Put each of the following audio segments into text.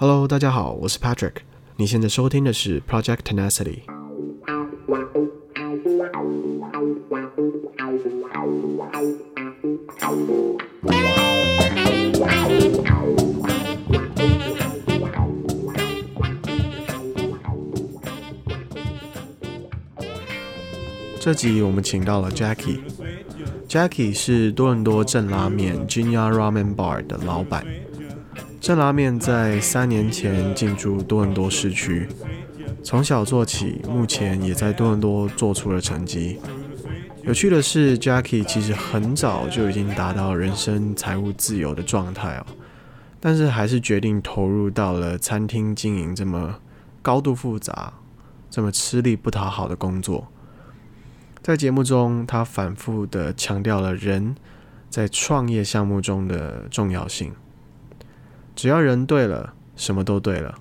Hello，大家好，我是 Patrick。你现在收听的是 Project Tenacity。这集我们请到了 Jackie。Jackie 是多伦多正拉面 Jinya Ramen Bar 的老板。正拉面在三年前进驻多伦多市区，从小做起，目前也在多伦多做出了成绩。有趣的是，Jackie 其实很早就已经达到人生财务自由的状态哦，但是还是决定投入到了餐厅经营这么高度复杂、这么吃力不讨好的工作。在节目中，他反复地强调了人在创业项目中的重要性。只要人对了，什么都对了。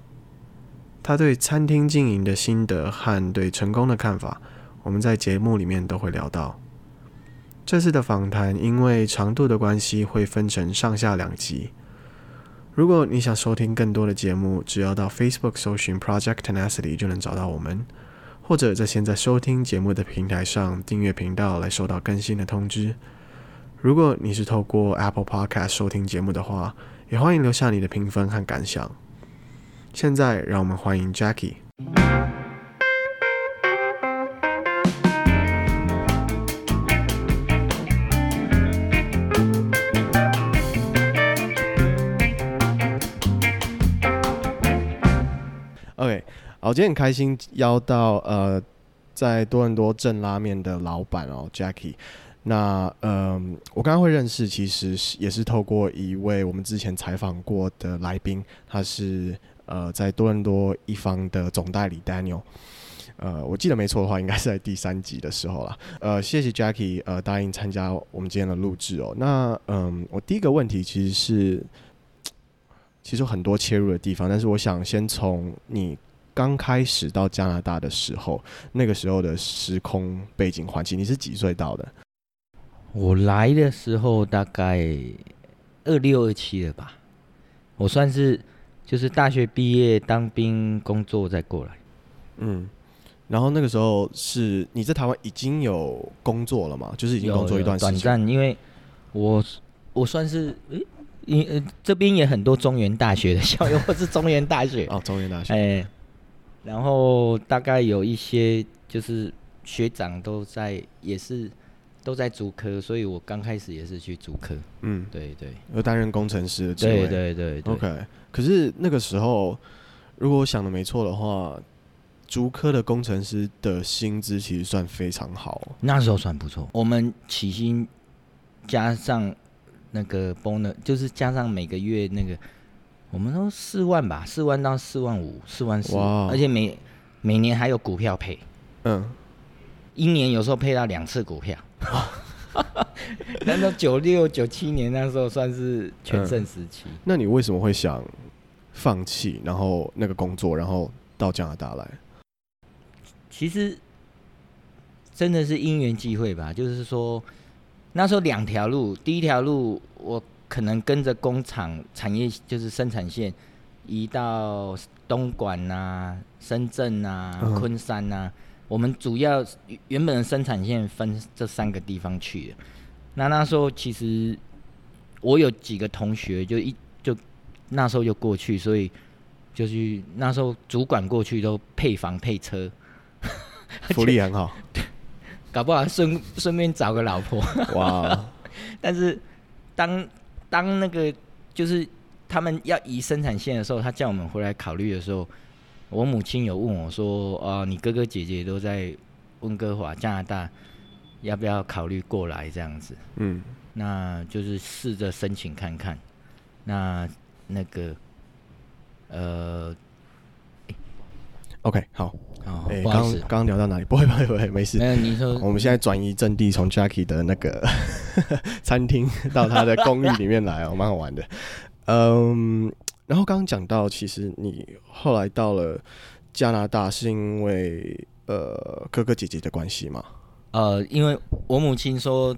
他对餐厅经营的心得和对成功的看法，我们在节目里面都会聊到。这次的访谈因为长度的关系，会分成上下两集。如果你想收听更多的节目，只要到 Facebook 搜寻 Project Tenacity 就能找到我们。或者在现在收听节目的平台上订阅频道来收到更新的通知。如果你是透过 Apple Podcast 收听节目的话，也欢迎留下你的评分和感想。现在让我们欢迎 Jackie。OK。好，今天很开心邀到呃，在多伦多正拉面的老板哦，Jackie。那呃，我刚刚会认识，其实是也是透过一位我们之前采访过的来宾，他是呃在多伦多一方的总代理 Daniel。呃，我记得没错的话，应该是在第三集的时候了。呃，谢谢 Jackie 呃答应参加我们今天的录制哦。那嗯、我第一个问题其实是，其实有很多切入的地方，但是我想先从你。刚开始到加拿大的时候，那个时候的时空背景环境，你是几岁到的？我来的时候大概二六二七了吧，我算是就是大学毕业当兵工作再过来。嗯，然后那个时候是你在台湾已经有工作了嘛？就是已经工作一段时间。短暂，因为我我算是诶，因呃这边也很多中原大学的校友，或是中原大学 哦，中原大学哎。欸然后大概有一些就是学长都在，也是都在竹科，所以我刚开始也是去竹科。嗯，对对，要担任工程师的职位。对对对，对，OK。可是那个时候，如果我想的没错的话，竹科的工程师的薪资其实算非常好。那时候算不错，我们起薪加上那个 bonus，就是加上每个月那个。我们都四万吧，四万到四万五，四万四，而且每每年还有股票配，嗯，一年有时候配到两次股票。那时候九六九七年那时候算是全盛时期。嗯。那你为什么会想放弃，然后那个工作，然后到加拿大来？其实真的是因缘际会吧，就是说那时候两条路，第一条路我。可能跟着工厂产业就是生产线移到东莞呐、啊、深圳呐、啊、昆山呐、啊。我们主要原本的生产线分这三个地方去的。那那时候其实我有几个同学就一就那时候就过去，所以就是那时候主管过去都配房配车，福利很好，搞不好顺顺便找个老婆。哇！但是当当那个就是他们要移生产线的时候，他叫我们回来考虑的时候，我母亲有问我说：“哦，你哥哥姐姐都在温哥华加拿大，要不要考虑过来这样子？”嗯，那就是试着申请看看。那那个呃。OK，好，好，哎、欸，刚刚刚聊到哪里？不会，不会，不会，没事。那你说，我们现在转移阵地，从 Jackie 的那个 餐厅到他的公寓里面来哦，蛮好玩的。嗯，然后刚刚讲到，其实你后来到了加拿大，是因为呃哥哥姐姐的关系吗？呃，因为我母亲说，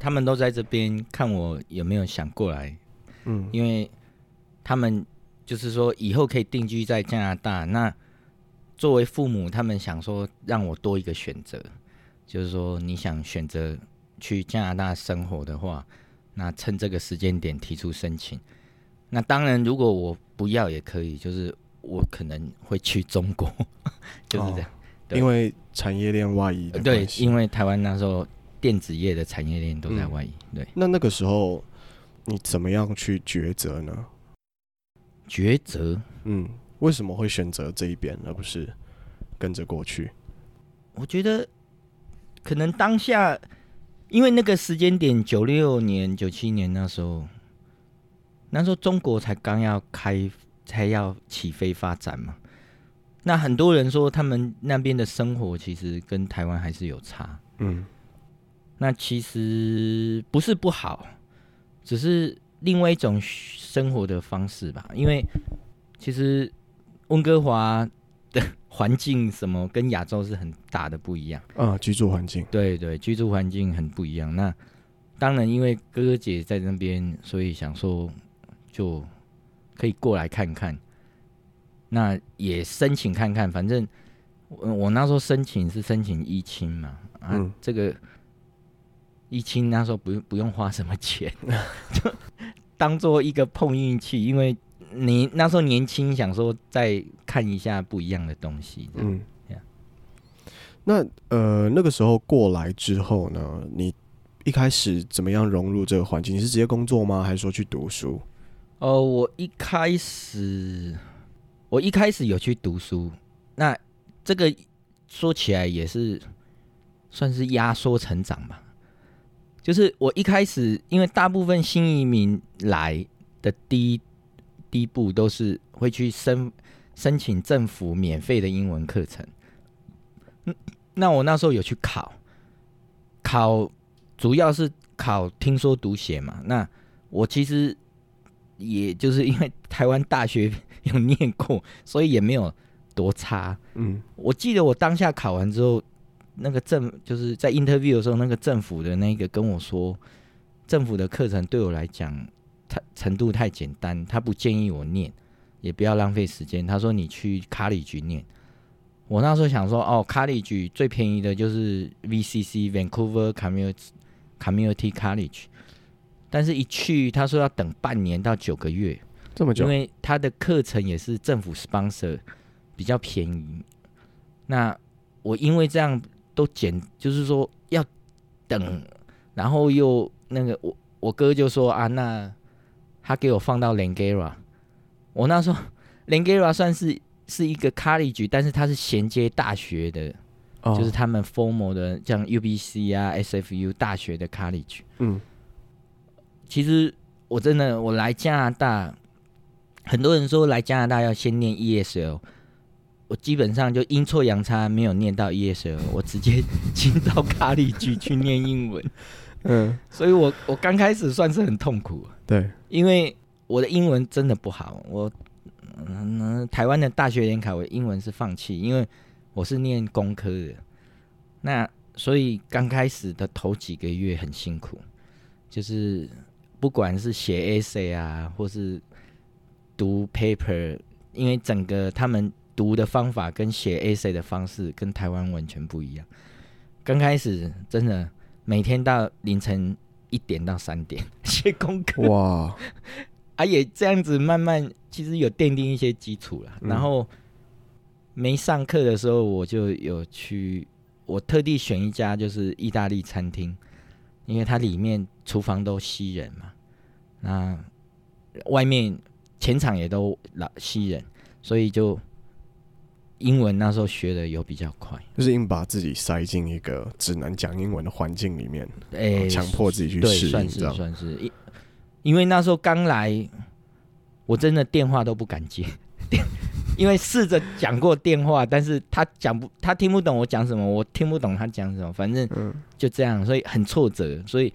他们都在这边看我有没有想过来。嗯，因为他们。就是说以后可以定居在加拿大。那作为父母，他们想说让我多一个选择，就是说你想选择去加拿大生活的话，那趁这个时间点提出申请。那当然，如果我不要也可以，就是我可能会去中国，就是这样。哦、因为产业链外移的。对，因为台湾那时候电子业的产业链都在外移。嗯、对。那那个时候你怎么样去抉择呢？抉择？嗯，为什么会选择这一边，而不是跟着过去？我觉得可能当下，因为那个时间点，九六年、九七年那时候。那时候中国才刚要开，才要起飞发展嘛。那很多人说他们那边的生活其实跟台湾还是有差。嗯，那其实不是不好，只是另外一种生活的方式吧。因为其实温哥华的环境什么跟亚洲是很大的不一样。啊，居住环境。对对，居住环境很不一样。那当然，因为哥哥姐在那边，所以想说。就可以过来看看，那也申请看看。反正我我那时候申请是申请一清嘛，啊，嗯、这个一清那时候不用不用花什么钱，就 当做一个碰运气。因为你那时候年轻，想说再看一下不一样的东西。嗯，那呃那个时候过来之后呢，你一开始怎么样融入这个环境？你是直接工作吗？还是说去读书？哦、我一开始，我一开始有去读书，那这个说起来也是算是压缩成长吧。就是我一开始，因为大部分新移民来的第一第一步都是会去申申请政府免费的英文课程。那我那时候有去考，考主要是考听说读写嘛。那我其实。也就是因为台湾大学有念过，所以也没有多差。嗯，我记得我当下考完之后，那个政就是在 interview 的时候，那个政府的那个跟我说，政府的课程对我来讲，太程度太简单，他不建议我念，也不要浪费时间。他说你去 college 念。我那时候想说，哦，college 最便宜的就是 VCC Vancouver Community Community College。但是，一去他说要等半年到九个月，这么久，因为他的课程也是政府 sponsor，比较便宜。那我因为这样都减，就是说要等，然后又那个我我哥就说啊，那他给我放到 Langara，我那时候 Langara 算是是一个 college，但是它是衔接大学的，哦、就是他们 formal 的，像 UBC 啊、SFU 大学的 college，嗯。其实我真的，我来加拿大，很多人说来加拿大要先念 ESL，我基本上就阴错阳差没有念到 ESL，我直接进到卡里居去念英文。嗯，所以我我刚开始算是很痛苦，对，因为我的英文真的不好，我嗯台湾的大学联考我英文是放弃，因为我是念工科的，那所以刚开始的头几个月很辛苦，就是。不管是写 essay 啊，或是读 paper，因为整个他们读的方法跟写 essay 的方式跟台湾完全不一样。刚开始真的每天到凌晨一点到三点 写功课，哇！啊，也这样子慢慢其实有奠定一些基础了。然后没上课的时候，我就有去，我特地选一家就是意大利餐厅。因为它里面厨房都吸人嘛，那外面前场也都老吸人，所以就英文那时候学的有比较快，就是硬把自己塞进一个只能讲英文的环境里面，哎，强迫自己去适应，算是算是，因因为那时候刚来，我真的电话都不敢接。因为试着讲过电话，但是他讲不，他听不懂我讲什么，我听不懂他讲什么，反正就这样，所以很挫折。所以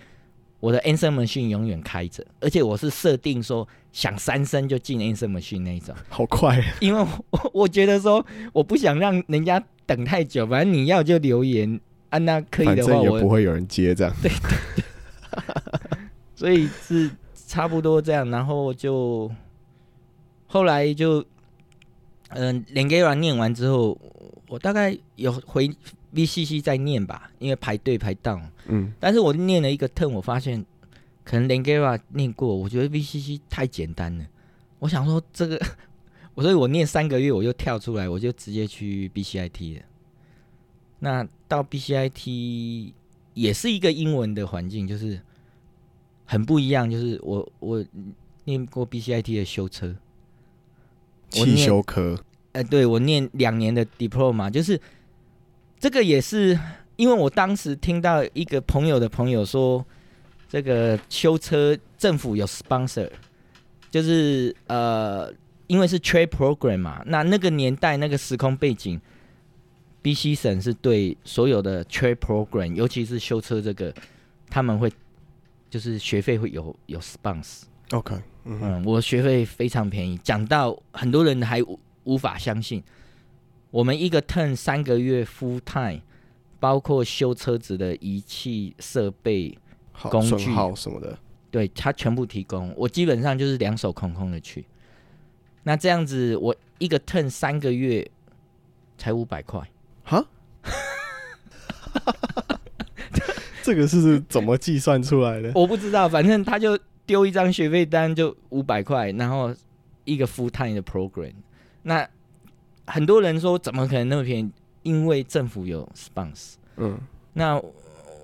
我的 answer machine 永远开着，而且我是设定说想三声就进 answer machine 那一种，好快。因为我我觉得说我不想让人家等太久，反正你要就留言啊，那可以的话，我也不会有人接这样。对，所以是差不多这样，然后就。后来就，嗯、呃，Langara 念完之后，我大概有回 VCC 再念吧，因为排队排到。嗯，但是我念了一个 turn，我发现可能 Langara 念过，我觉得 VCC 太简单了。我想说这个，我所以我念三个月，我就跳出来，我就直接去 BCIT 了。那到 BCIT 也是一个英文的环境，就是很不一样，就是我我。念过 BCIT 的修车，汽修科。哎、呃，对我念两年的 diploma，就是这个也是因为我当时听到一个朋友的朋友说，这个修车政府有 sponsor，就是呃，因为是 trade program 嘛，那那个年代那个时空背景，BC 省是对所有的 trade program，尤其是修车这个，他们会就是学费会有有 sponsor。OK。嗯，嗯，我学费非常便宜，讲到很多人还无，无法相信。我们一个 turn 三个月 full time，包括修车子的仪器设备、工具什么的，对他全部提供。我基本上就是两手空空的去。那这样子，我一个 turn 三个月才五百块，哈？这个是怎么计算出来的？我不知道，反正他就。丢一张学费单就五百块，然后一个 full time 的 program。那很多人说怎么可能那么便宜？因为政府有 sponsor。嗯，那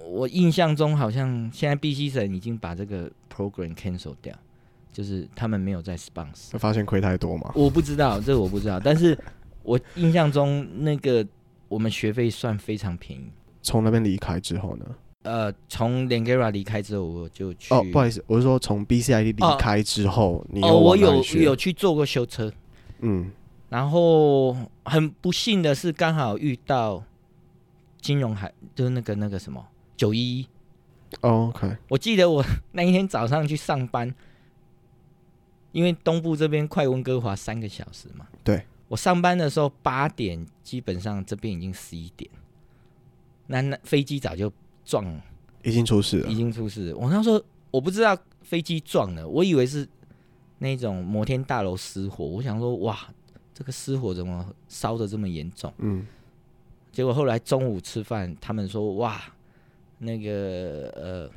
我印象中好像现在 BC 省已经把这个 program cancel 掉，就是他们没有在 sponsor。发现亏太多吗？我不知道，这个我不知道。但是我印象中那个我们学费算非常便宜。从那边离开之后呢？呃，从 Langara 离开之后，我就去。哦，不好意思，我是说从 BCID 离开之后，哦、你哦，我有有去做过修车，嗯，然后很不幸的是，刚好遇到金融海，就是那个那个什么九一一。哦，OK，我记得我那一天早上去上班，因为东部这边快温哥华三个小时嘛。对，我上班的时候八点，基本上这边已经十一点，那那飞机早就。撞，已经出事了。已经出事了。我那时候我不知道飞机撞了，我以为是那种摩天大楼失火。我想说，哇，这个失火怎么烧的这么严重？嗯。结果后来中午吃饭，他们说，哇，那个呃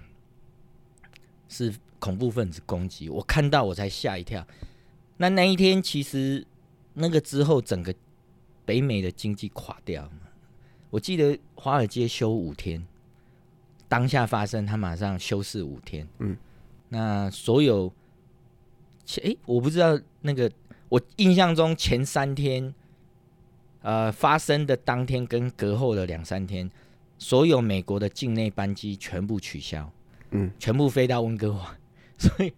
是恐怖分子攻击。我看到我才吓一跳。那那一天其实那个之后，整个北美的经济垮掉。我记得华尔街休五天。当下发生，他马上休市五天。嗯，那所有前，哎，我不知道那个，我印象中前三天，呃，发生的当天跟隔后的两三天，所有美国的境内班机全部取消，嗯，全部飞到温哥华。所以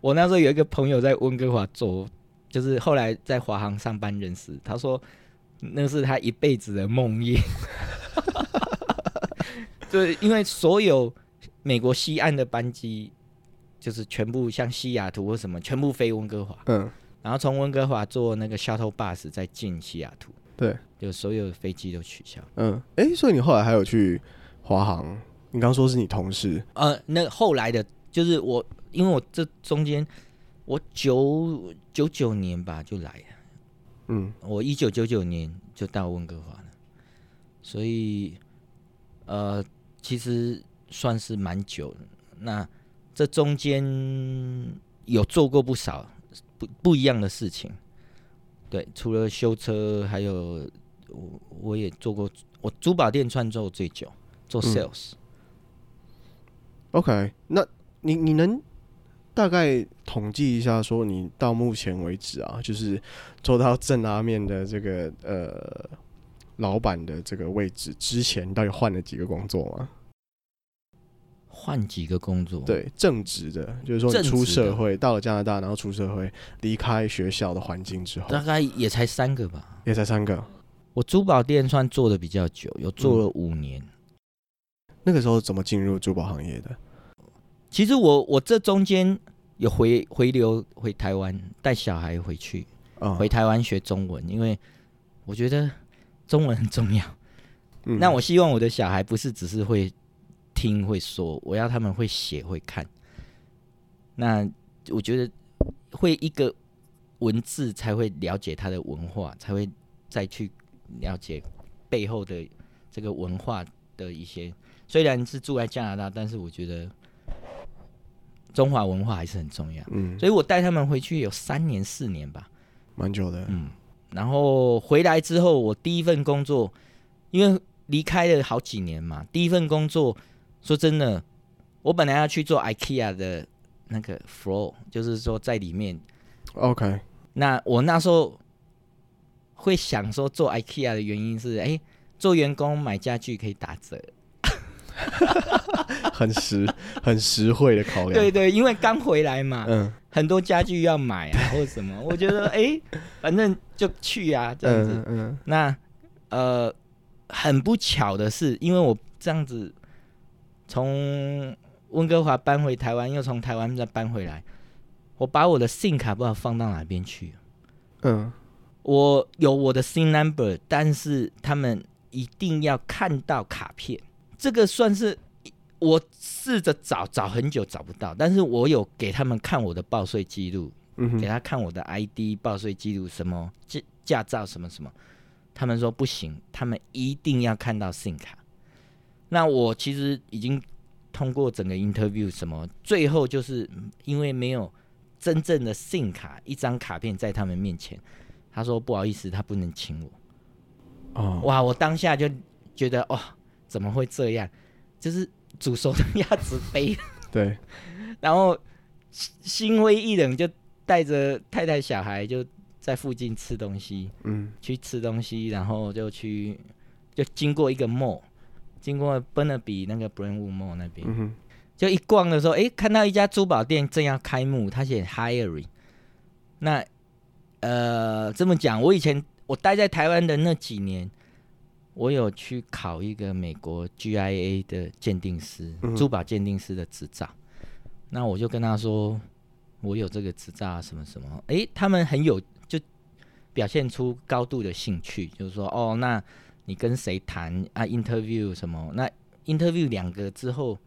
我那时候有一个朋友在温哥华做，就是后来在华航上班认识，他说那是他一辈子的梦魇。对，因为所有美国西岸的班机，就是全部像西雅图或什么，全部飞温哥华。嗯，然后从温哥华坐那个 shuttle bus 再进西雅图。对，就所有的飞机都取消。嗯，哎，所以你后来还有去华航？你刚刚说是你同事？呃，那后来的，就是我，因为我这中间，我九九九年吧就来了。嗯，我一九九九年就到温哥华了，所以，呃。其实算是蛮久的，那这中间有做过不少不不一样的事情，对，除了修车，还有我我也做过，我珠宝店创做最久，做 sales。嗯。OK，那你你能大概统计一下，说你到目前为止啊，就是做到正拉面的这个呃。老板的这个位置之前，到底换了几个工作吗？换几个工作？对，正职的，就是说你出社会到了加拿大，然后出社会离开学校的环境之后，大概也才三个吧，也才三个。我珠宝店算做的比较久，有做了五年。嗯。那个时候怎么进入珠宝行业的？其实我我这中间有回回流回台湾带小孩回去，嗯，回台湾学中文，因为我觉得。中文很重要，嗯，那我希望我的小孩不是只是会听会说，我要他们会写会看。那我觉得会一个文字才会了解他的文化，才会再去了解背后的这个文化的一些。虽然是住在加拿大，但是我觉得中华文化还是很重要。嗯，所以我带他们回去有三年四年吧，蛮久的。嗯，然后回来之后，我第一份工作，因为离开了好几年嘛，第一份工作说真的，我本来要去做 IKEA 的那个 floor，就是说在里面。OK，那我那时候会想说做 IKEA 的原因是，哎、欸，做员工买家具可以打折。很实很实惠的考量，对对，因为刚回来嘛，嗯，很多家具要买啊，或者什么，我觉得哎、欸，反正就去啊，这样子，嗯，嗯。那呃，很不巧的是，因为我这样子从温哥华搬回台湾，又从台湾再搬回来，我把我的 SIM 卡不知道放到哪边去，嗯，我有我的 SIM number，但是他们一定要看到卡片。这个算是我试着找找很久找不到，但是我有给他们看我的报税记录，嗯、给他看我的 ID 报税记录，什么驾驾照什么什么，他们说不行，他们一定要看到 SIM 卡。那我其实已经通过整个 interview 什么，最后就是因为没有真正的 SIM 卡，一张卡片在他们面前，他说不好意思，他不能请我。哦，哇，我当下就觉得哦。怎么会这样？就是煮熟的鸭子飞。对，然后心灰意冷，就带着太太小孩就在附近吃东西。嗯，去吃东西，然后就去就经过一个 mall，经过 Burnaby 那个 Brentwood Mall 那边。嗯，就一逛的时候，哎，看到一家珠宝店正要开幕，他写 hiring。那呃，这么讲，我以前我待在台湾的那几年。我有去考一个美国 GIA 的鉴定师，珠宝鉴定师的执照。那我就跟他说，我有这个执照，什么什么。诶，他们很有，就表现出高度的兴趣，就是说，哦，那你跟谁谈啊？Interview 什么？那 Interview 两个之后，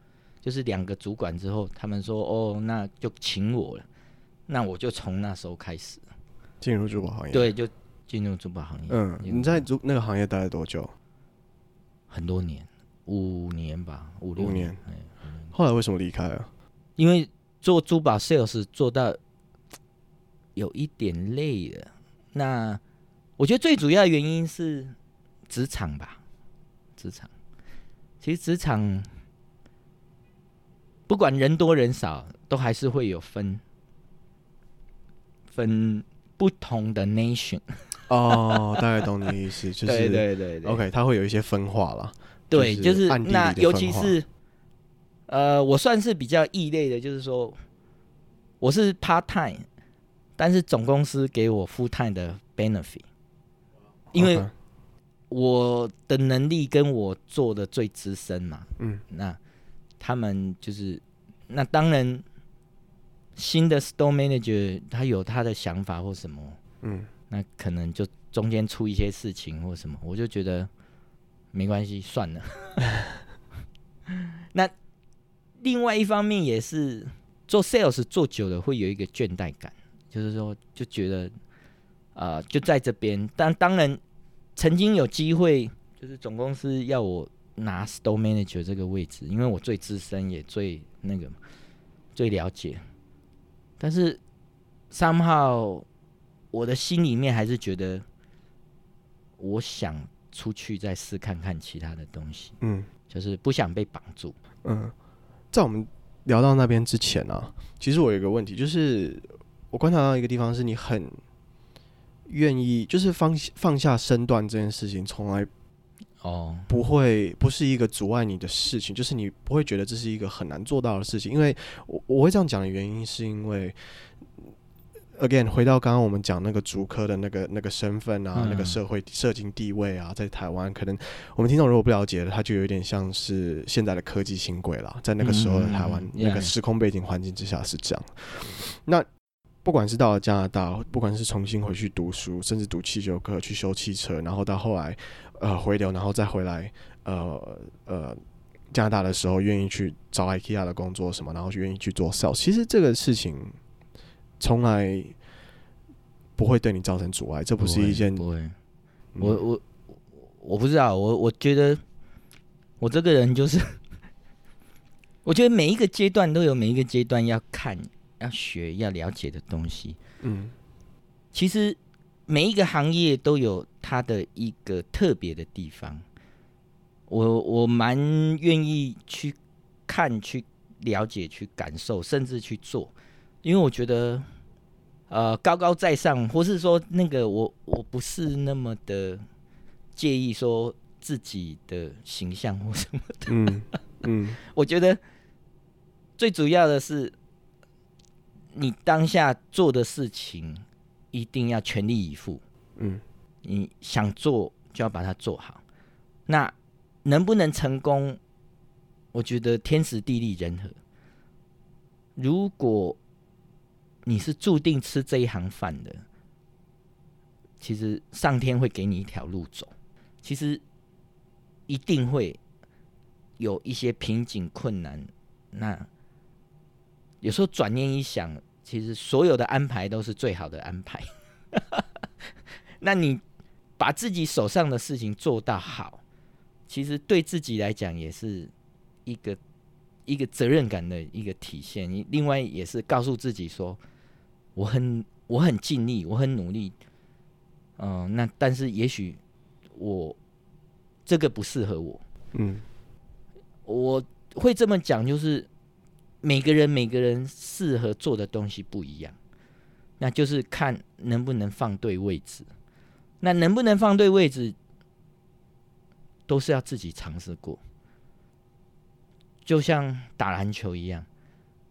就是两个主管之后，他们说，哦，那就请我了。那我就从那时候开始进入珠宝行业。对，就。进入珠宝行业，嗯，你在珠那个行业待了多久？很多年，五年吧，五六年。后来为什么离开了？因为做珠宝 sales 做到有一点累了。那我觉得最主要的原因是职场吧，职场。其实职场不管人多人少，都还是会有分分不同的 nation。哦，大概懂你的意思，就是对对对对，OK，它会有一些分化了。对，就是那尤其是，呃，我算是比较异类的，就是说我是 part time，但是总公司给我 full time 的 benefit，因为我的能力跟我做的最资深嘛，嗯，那他们就是那当然新的 store manager 他有他的想法或什么，嗯。那可能就中间出一些事情或什么，我就觉得没关系，算了。那另外一方面也是做 sales 做久了会有一个倦怠感，就是说就觉得啊、就在这边。但当然曾经有机会，就是总公司要我拿 store manager 这个位置，因为我最资深也最那个最了解。但是 somehow。我的心里面还是觉得，我想出去再试看看其他的东西。嗯，就是不想被绑住。嗯，在我们聊到那边之前啊，其实我有一个问题，就是我观察到一个地方，是你很愿意，就是放放下身段这件事情，从来哦不会不是一个阻碍你的事情，就是你不会觉得这是一个很难做到的事情。因为我我会这样讲的原因，是因为。Again，回到刚刚我们讲那个竹科的那个那个身份啊，嗯、那个社会社经地位啊，在台湾，可能我们听众如果不了解的，他就有点像是现在的科技新贵了。在那个时候的台湾，嗯、那个时空背景环境之下是这样。嗯、那不管是到了加拿大，不管是重新回去读书，甚至读汽修课去修汽车，然后到后来呃回流，然后再回来呃呃加拿大的时候，愿意去找 IKEA 的工作什么，然后就愿意去做 sales。其实这个事情。从来不会对你造成阻碍，这不是一件不会。嗯、我我我不知道，我我觉得我这个人就是，我觉得每一个阶段都有每一个阶段要看、要学、要了解的东西。嗯，其实每一个行业都有它的一个特别的地方。我我蛮愿意去看、去了解、去感受，甚至去做，因为我觉得。呃，高高在上，或是说那个我我不是那么的介意说自己的形象或什么的。嗯嗯，我觉得最主要的是你当下做的事情一定要全力以赴。嗯，你想做就要把它做好。那能不能成功？我觉得天时地利人和。如果你是注定吃这一行饭的，其实上天会给你一条路走，其实一定会有一些瓶颈困难。那有时候转念一想，其实所有的安排都是最好的安排。那你把自己手上的事情做到好，其实对自己来讲也是一个一个责任感的一个体现。你另外也是告诉自己说。我很我很尽力，我很努力，嗯、呃，那但是也许我这个不适合我，嗯，我会这么讲，就是每个人每个人适合做的东西不一样，那就是看能不能放对位置，那能不能放对位置，都是要自己尝试过，就像打篮球一样，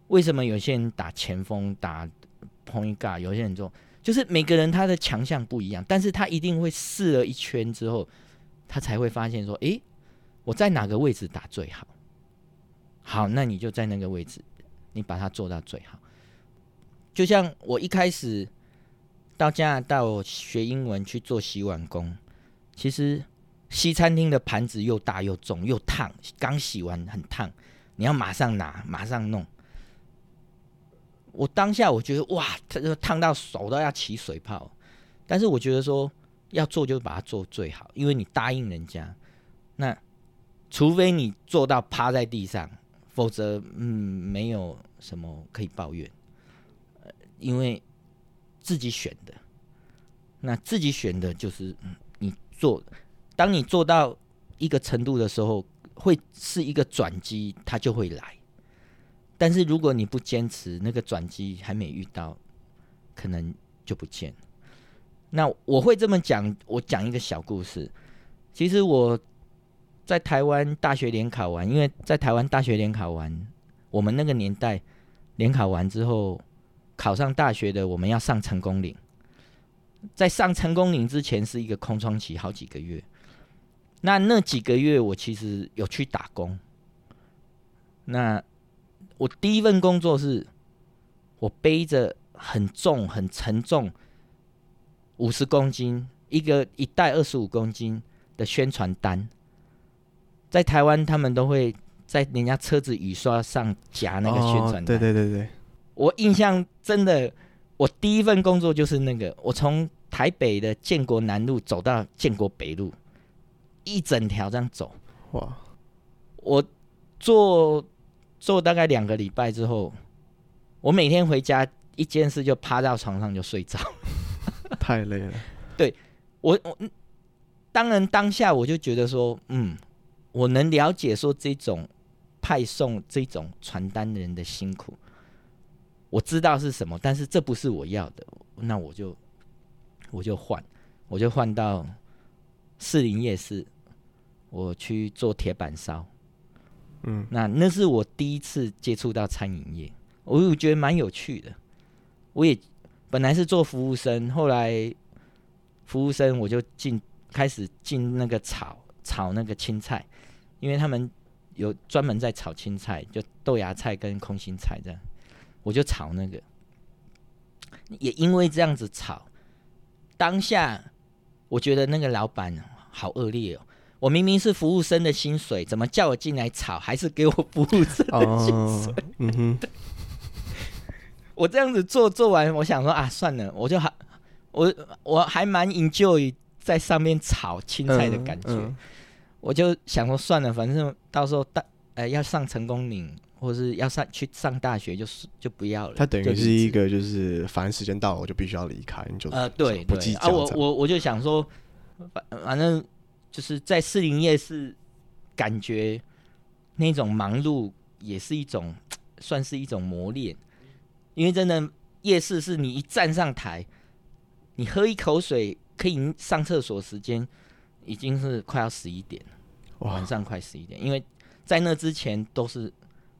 为什么有些人打前锋打 pointga 有些人做，就是每个人他的强项不一样，但是他一定会试了一圈之后，他才会发现说，诶，我在哪个位置打最好？好，那你就在那个位置，你把它做到最好。就像我一开始到加拿大，我学英文去做洗碗工，其实西餐厅的盘子又大又重又烫，刚洗完很烫，你要马上拿，马上弄。我当下我觉得哇，他就烫到手都要起水泡，但是我觉得说要做就把它做最好，因为你答应人家，那除非你做到趴在地上，否则嗯没有什么可以抱怨，因为自己选的，那自己选的就是嗯你做，当你做到一个程度的时候，会是一个转机，它就会来。但是如果你不坚持，那个转机还没遇到，可能就不见。那我会这么讲，我讲一个小故事。其实我在台湾大学联考完，因为在台湾大学联考完，我们那个年代联考完之后考上大学的，我们要上成功岭。在上成功岭之前是一个空窗期，好几个月。那那几个月我其实有去打工。那我第一份工作是，我背着很重、很沉重，五十公斤一个一袋二十五公斤的宣传单，在台湾他们都会在人家车子雨刷上夹那个宣传单。对对对对，我印象真的，我第一份工作就是那个，我从台北的建国南路走到建国北路，一整条这样走。哇，我做。做大概两个礼拜之后，我每天回家一件事就趴到床上就睡着，太累了。对我，我当然当下我就觉得说，嗯，我能了解说这种派送这种传单的人的辛苦，我知道是什么，但是这不是我要的，那我就我就换，我就换到士林夜市，我去做铁板烧。嗯，那那是我第一次接触到餐饮业，我我觉得蛮有趣的。我也本来是做服务生，后来服务生我就进开始进那个炒炒那个青菜，因为他们有专门在炒青菜，就豆芽菜跟空心菜这样，我就炒那个。也因为这样子炒，当下我觉得那个老板好恶劣哦。我明明是服务生的薪水，怎么叫我进来炒，还是给我服务生的薪水？哦、嗯哼，我这样子做做完，我想说啊，算了，我就还，我我还蛮 enjoy 在上面炒青菜的感觉。嗯嗯、我就想说算了，反正到时候大呃要上成功岭，或是要上去上大学，就是就不要了。他等于是一个就是反正时间到了，我就必须要离开，你就呃对对啊，我我我就想说，反反正就是在士林夜市，感觉那种忙碌也是一种算是一种磨练，因为真的。夜市是你一站上台，你喝一口水可以上厕所，时间已经是快要十一点，晚上快十一点。因为在那之前都是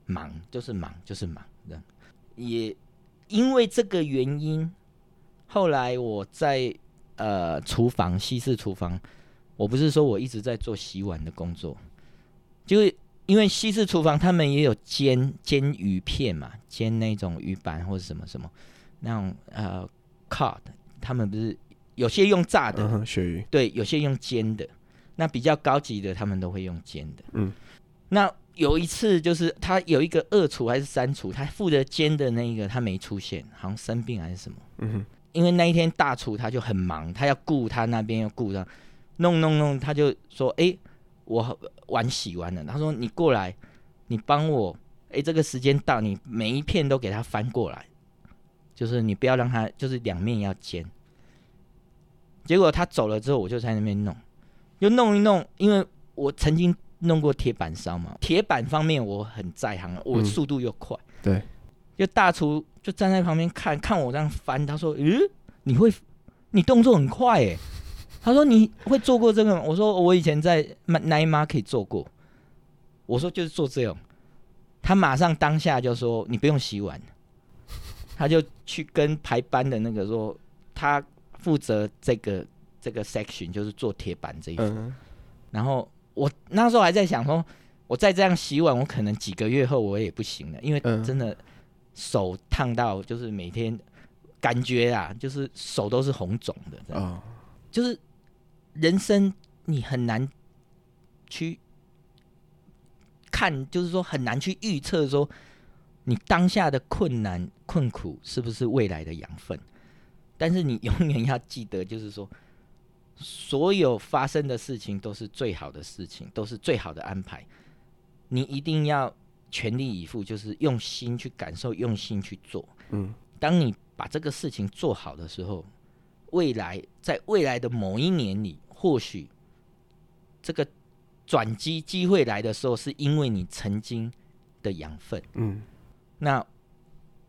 忙，就是忙，就是忙。也因为这个原因，后来我在呃厨房西式厨房，我不是说我一直在做洗碗的工作，就是。因为西式厨房他们也有煎煎鱼片嘛，煎那种鱼板或者什么什么那种呃 cod，他们不是有些用炸的，鳕鱼，对，有些用煎的。那比较高级的，他们都会用煎的。嗯，那有一次就是他有一个二厨还是三厨，他负责煎的那一个他没出现，好像生病还是什么。嗯哼，因为那一天大厨他就很忙，他要顾他那边要顾到弄弄弄，他就说哎。欸我碗洗完了，他说：“你过来，你帮我。哎，这个时间到，你每一片都给他翻过来，就是你不要让他，就是两面要煎。”结果他走了之后，我就在那边弄，就弄一弄。因为我曾经弄过铁板烧嘛，铁板方面我很在行，我速度又快。嗯、对，就大厨就站在旁边看看我这样翻，他说：“嗯，你会，你动作很快哎。”他说：“你会做过这个吗？”我说：“我以前在 night market 做过。”我说：“就是做这种。”他马上当下就说：“你不用洗碗。”他就去跟排班的那个说：“他负责这个这个 section，就是做铁板这一块。嗯”然后我那时候还在想说：“我再这样洗碗，我可能几个月后我也不行了，因为真的手烫到，就是每天感觉啊，就是手都是红肿的。”啊，就是。人生你很难去看，就是说很难去预测说你当下的困难困苦是不是未来的养分。但是你永远要记得，就是说所有发生的事情都是最好的事情，都是最好的安排。你一定要全力以赴，就是用心去感受，用心去做。嗯，当你把这个事情做好的时候，未来在未来的某一年里。或许这个转机机会来的时候，是因为你曾经的养分。嗯，那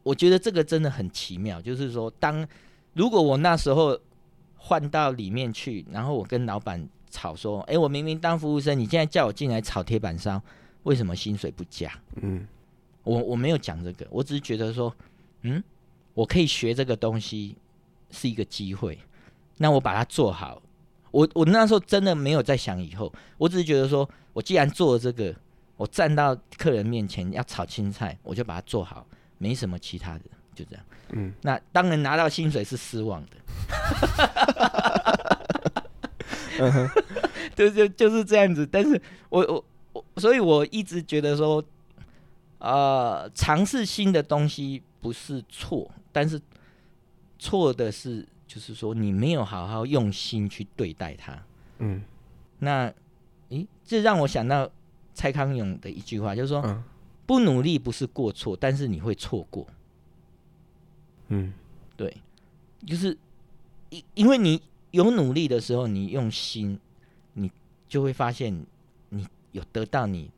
我觉得这个真的很奇妙。就是说，当如果我那时候换到里面去，然后我跟老板吵说：“哎，我明明当服务生，你现在叫我进来炒铁板烧，为什么薪水不加？”嗯，我我没有讲这个，我只是觉得说，嗯，我可以学这个东西是一个机会，那我把它做好。我我那时候真的没有在想以后，我只是觉得说，我既然做了这个，我站到客人面前要炒青菜，我就把它做好，没什么其他的，就这样。嗯，那当然拿到薪水是失望的，嗯 就就就是这样子。但是我我我，所以我一直觉得说，呃，尝试新的东西不是错，但是错的是。就是说，你没有好好用心去对待它。嗯，那，诶，这让我想到蔡康永的一句话，就是说，嗯、不努力不是过错，但是你会错过。嗯，对，就是因因为你有努力的时候，你用心，你就会发现你有得到你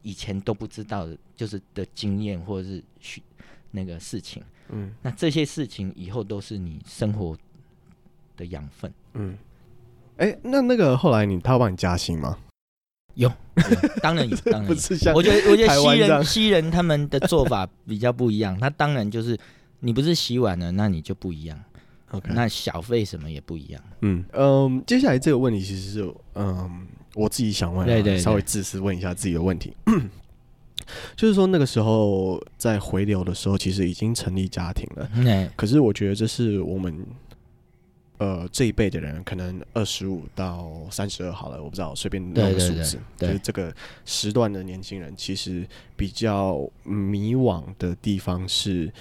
以前都不知道的，就是的经验或者是学那个事情。嗯，那这些事情以后都是你生活的养分。嗯，哎、欸，那那个后来你他要帮你加薪吗？有，有，当然有，当然有。我觉得我觉得西人西人他们的做法比较不一样，他当然就是你不是洗碗了，那你就不一样。OK，那小费什么也不一样。嗯嗯，接下来这个问题其实是嗯我自己想问，对，对对，稍微自私问一下自己的问题。就是说，那个时候在回流的时候，其实已经成立家庭了。嗯、可是我觉得这是我们呃这一辈的人，可能二十五到三十二好了，我不知道，随便弄个数字。就是这个时段的年轻人，其实比较迷惘的地方是，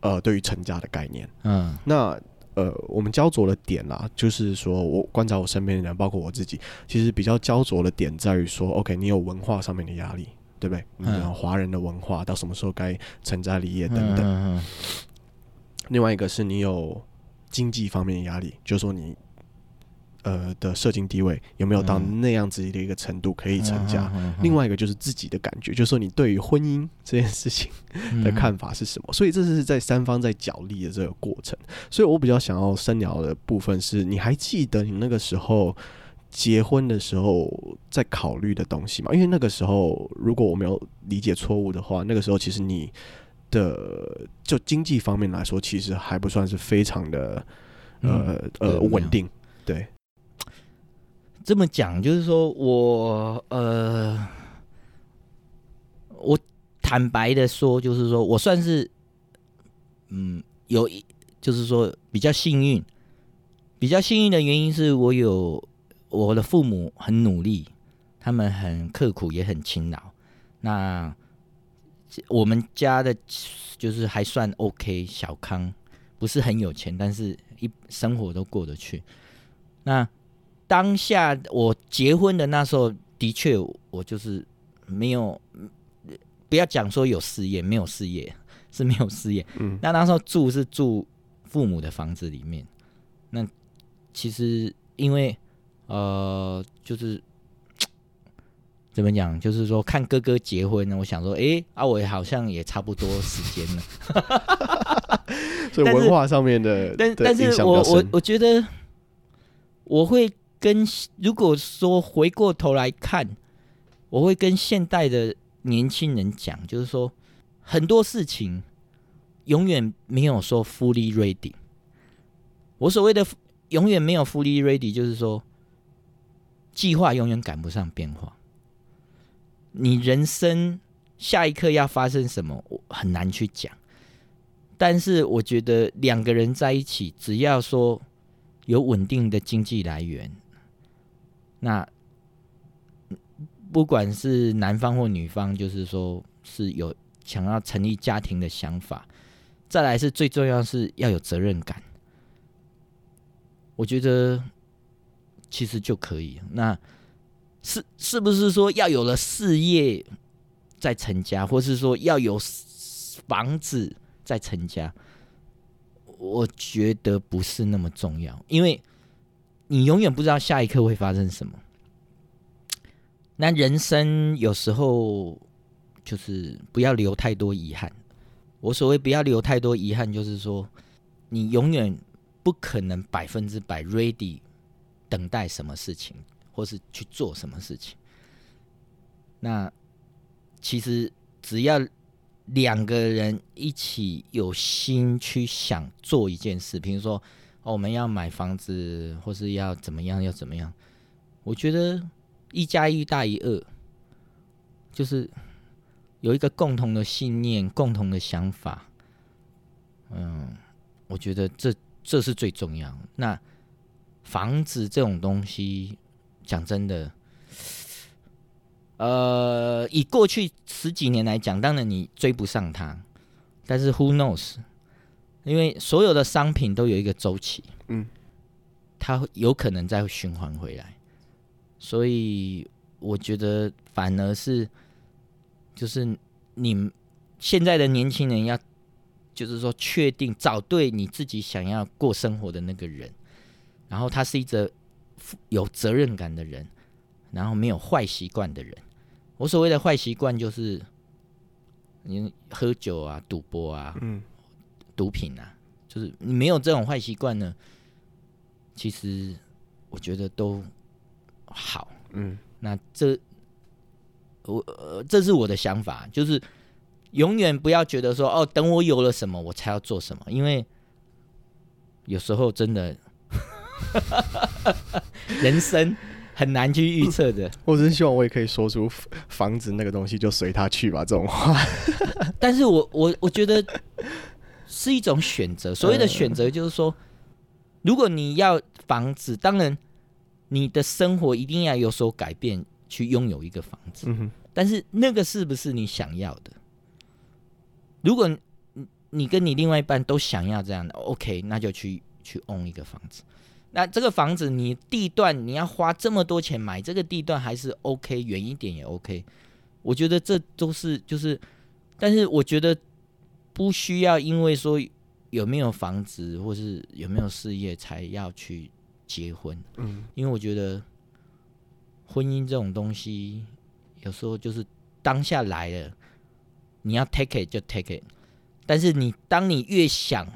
呃，对于成家的概念。嗯，那呃，我们焦灼的点啦，就是说我观察我身边的人，包括我自己，其实比较焦灼的点在于说，OK，你有文化上面的压力，对不对？你的华人的文化到什么时候该成家立业等等。嗯嗯嗯。另外一个是你有经济方面的压力，就是说你。呃的社经地位有没有到那样子的一个程度可以成家？嗯、另外一个就是自己的感觉，就是说你对于婚姻这件事情的看法是什么？嗯、所以这是在三方在角力的这个过程。所以我比较想要深聊的部分是，你还记得你那个时候结婚的时候在考虑的东西嘛？因为那个时候如果我没有理解错误的话，那个时候其实你的就经济方面来说，其实还不算是非常的呃、嗯、呃稳定，对。这么讲就是说我呃，我坦白的说，就是说我算是嗯有一，就是说比较幸运，比较幸运的原因是我有我的父母很努力，他们很刻苦也很勤劳。那我们家的就是还算 OK 小康，不是很有钱，但是一生活都过得去。那当下我结婚的那时候，的确我就是没有，不要讲说有事业，没有事业是没有事业。嗯，那那时候住是住父母的房子里面。那其实因为呃，就是 怎么讲，就是说看哥哥结婚呢，我想说，哎、欸，啊，我好像也差不多时间了。所以文化上面的，但但是我我我觉得我会。跟如果说回过头来看，我会跟现代的年轻人讲，就是说很多事情永远没有说 fully ready。我所谓的永远没有 fully ready，就是说计划永远赶不上变化。你人生下一刻要发生什么，我很难去讲。但是我觉得两个人在一起，只要说有稳定的经济来源。那不管是男方或女方，就是说是有想要成立家庭的想法，再来是最重要是要有责任感。我觉得其实就可以。那是是不是说要有了事业再成家，或是说要有房子再成家？我觉得不是那么重要，因为。你永远不知道下一刻会发生什么。那人生有时候就是不要留太多遗憾。我所谓不要留太多遗憾，就是说你永远不可能百分之百 ready 等待什么事情，或是去做什么事情。那其实只要两个人一起有心去想做一件事，比如说。我们要买房子，或是要怎么样，要怎么样？我觉得一加一大于二，就是有一个共同的信念、共同的想法。嗯，我觉得这这是最重要。那房子这种东西，讲真的，呃，以过去十几年来讲，当然你追不上它，但是 Who knows？因为所有的商品都有一个周期，嗯，它有可能再循环回来，所以我觉得反而是，就是你现在的年轻人要，就是说确定找对你自己想要过生活的那个人，然后他是一个有责任感的人，然后没有坏习惯的人。我所谓的坏习惯就是，你喝酒啊、赌博啊，嗯。毒品啊，就是你没有这种坏习惯呢，其实我觉得都好。嗯，那这我呃，这是我的想法，就是永远不要觉得说哦，等我有了什么，我才要做什么，因为有时候真的 人生很难去预测的。我真希望我也可以说出房子那个东西就随他去吧这种话。但是我我我觉得。是一种选择。所谓的选择，就是说，如果你要房子，当然你的生活一定要有所改变，去拥有一个房子。但是那个是不是你想要的？如果你跟你另外一半都想要这样的，OK，那就去去 own 一个房子。那这个房子你地段你要花这么多钱买这个地段还是 OK，远一点也 OK。我觉得这都是就是，但是我觉得不需要因为说有没有房子或是有没有事业才要去结婚。嗯，因为我觉得婚姻这种东西有时候就是当下来了，你要 take it 就 take it，但是你当你越想，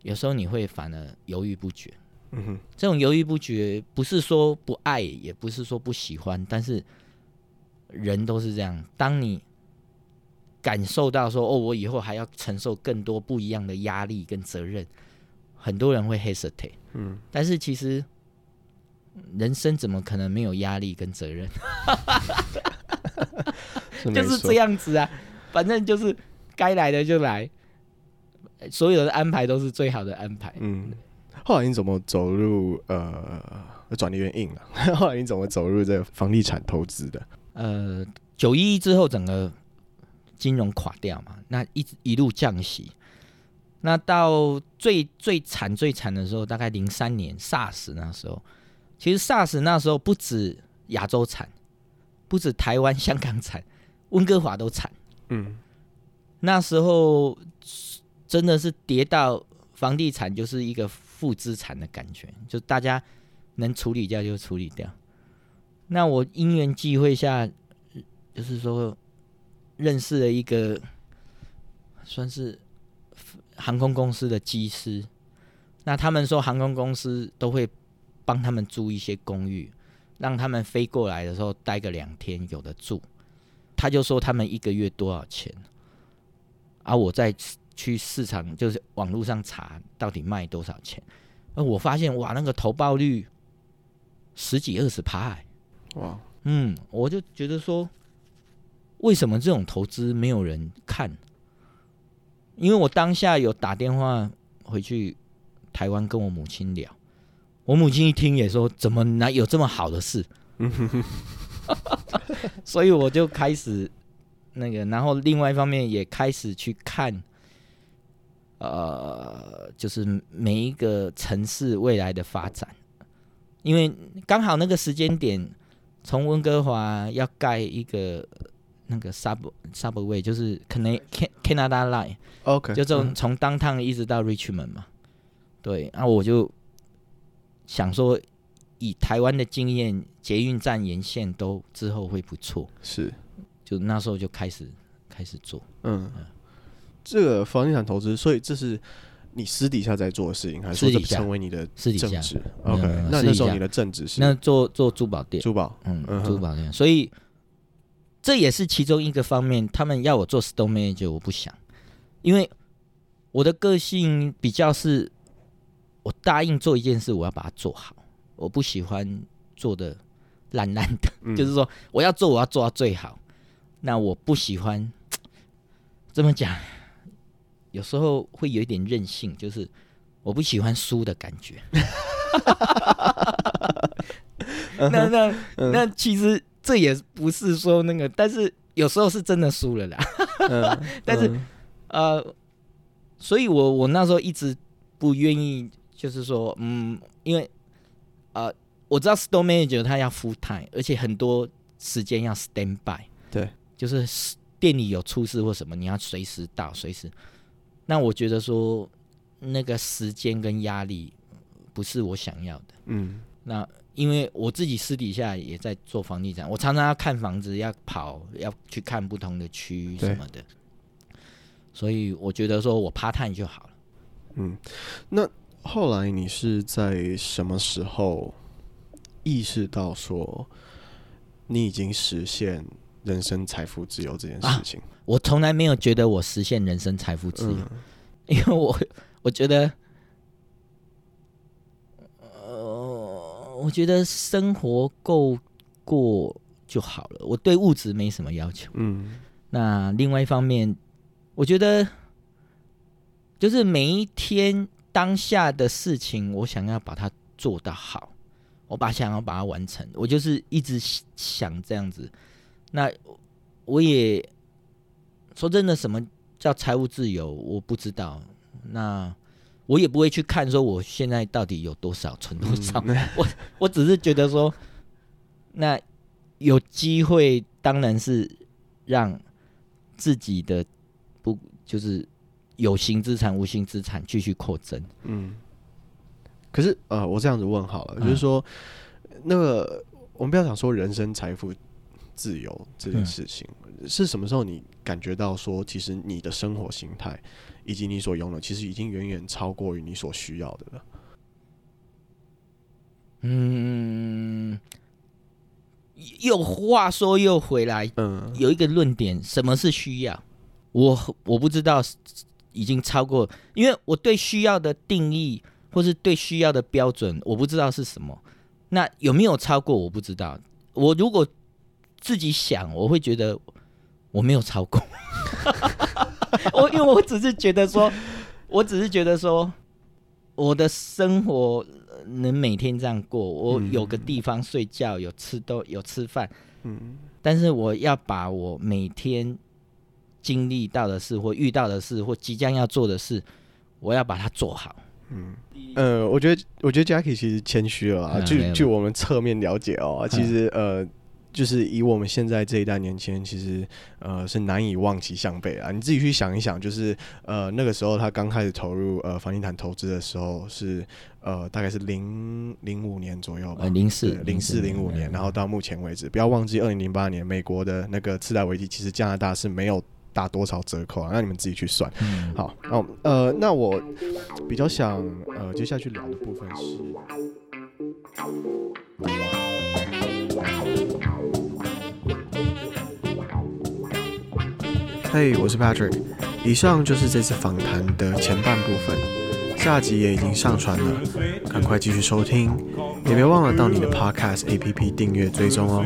有时候你会反而犹豫不决。嗯哼，这种犹豫不决不是说不爱，也不是说不喜欢，但是。人都是这样，当你感受到说哦，我以后还要承受更多不一样的压力跟责任，很多人会 hesitate。嗯，但是其实人生怎么可能没有压力跟责任？就是这样子啊，反正就是该来的就来，所有的安排都是最好的安排。嗯，后来你怎么走入呃，转的有点硬了。后来你怎么走入这个房地产投资的？呃，九一一之后，整个金融垮掉嘛，那一一路降息，那到最最惨最惨的时候，大概零三年 SARS 那时候，其实 SARS 那时候不止亚洲惨，不止台湾、香港惨，温哥华都惨。嗯，那时候真的是跌到房地产就是一个负资产的感觉，就大家能处理掉就处理掉。那我因缘际会下，就是说认识了一个算是航空公司的机师。那他们说航空公司都会帮他们租一些公寓，让他们飞过来的时候待个两天有的住。他就说他们一个月多少钱，而我在去市场就是网络上查到底卖多少钱。那我发现哇，那个投报率十几二十趴。欸哇，嗯，我就觉得说，为什么这种投资没有人看？因为我当下有打电话回去台湾跟我母亲聊，我母亲一听也说，怎么哪有这么好的事？所以我就开始那个，然后另外一方面也开始去看，呃，就是每一个城市未来的发展，因为刚好那个时间点。从温哥华要盖一个那个 sub subway，就是 Can Canada Line，OK，就从从 downtown 一直到 Richmond 嘛。对，然后我就想说，以台湾的经验，捷运站沿线都之后会不错。是，就那时候就开始开始做。嗯，嗯这个房地产投资，所以这是。你私底下在做的事情，还是说成为你的正职？OK，那那时候你的正职是那做做珠宝店，珠宝，嗯，珠宝店。所以这也是其中一个方面。他们要我做 store manager，我不想，因为我的个性比较是，我答应做一件事，我要把它做好。我不喜欢做的烂烂的，嗯、就是说我要做，我要做到最好。那我不喜欢 这么讲。有时候会有一点任性，就是我不喜欢输的感觉。那那那其实这也不是说那个，但是有时候是真的输了啦。但是呃，所以我我那时候一直不愿意，就是说，嗯，因为呃，我知道 store manager 他要 full time，而且很多时间要 stand by。对，就是店里有出事或什么，你要随时到，随时。那我觉得说，那个时间跟压力不是我想要的。嗯，那因为我自己私底下也在做房地产，我常常要看房子，要跑，要去看不同的区什么的。对所以我觉得说我 part time 就好了。嗯，那后来你是在什么时候意识到说你已经实现人生财富自由这件事情？啊我从来没有觉得我实现人生财富自由，嗯、因为我我觉得，呃，我觉得生活够过就好了。我对物质没什么要求。嗯，那另外一方面，我觉得就是每一天当下的事情，我想要把它做到好，我把想要把它完成，我就是一直想这样子。那我也。说真的，什么叫财务自由？我不知道。那我也不会去看说我现在到底有多少存多少，嗯、我我只是觉得说，那有机会当然是让自己的不就是有形资产、无形资产继续扩增。嗯，可是呃，我这样子问好了，嗯、就是说，那个我们不要想说人生财富自由这件事情，嗯、是什么时候你感觉到说，其实你的生活形态以及你所拥有，其实已经远远超过于你所需要的了？嗯，又话说又回来，嗯，有一个论点，什么是需要？我我不知道，已经超过，因为我对需要的定义，或是对需要的标准，我不知道是什么。那有没有超过？我不知道。我如果自己想，我会觉得我没有操控。我因为我只是觉得说，我只是觉得说，我的生活能每天这样过，我有个地方睡觉，有吃都有吃饭，嗯，但是我要把我每天经历到的事，或遇到的事，或即将要做的事，我要把它做好。嗯，呃，我觉得，我觉得 Jackie 其实谦虚了啊。据、嗯、据我们侧面了解哦、其实呃。就是以我们现在这一代年轻人，其实呃是难以望其项背啊。你自己去想一想，就是呃那个时候他刚开始投入呃房地产投资的时候是，呃大概是零零五年左右吧，零四零四零五年，然后到目前为止，不要忘记二零零八年美国的那个次贷危机，其实加拿大是没有打多少折扣啊。那你们自己去算。嗯、好，哦呃那我比较想呃接下去聊的部分是。嘿我是 Patrick。以上就是这次访谈的前半部分，下集也已经上传了，赶快继续收听，也别忘了到你的 Podcast APP 订阅追踪哦。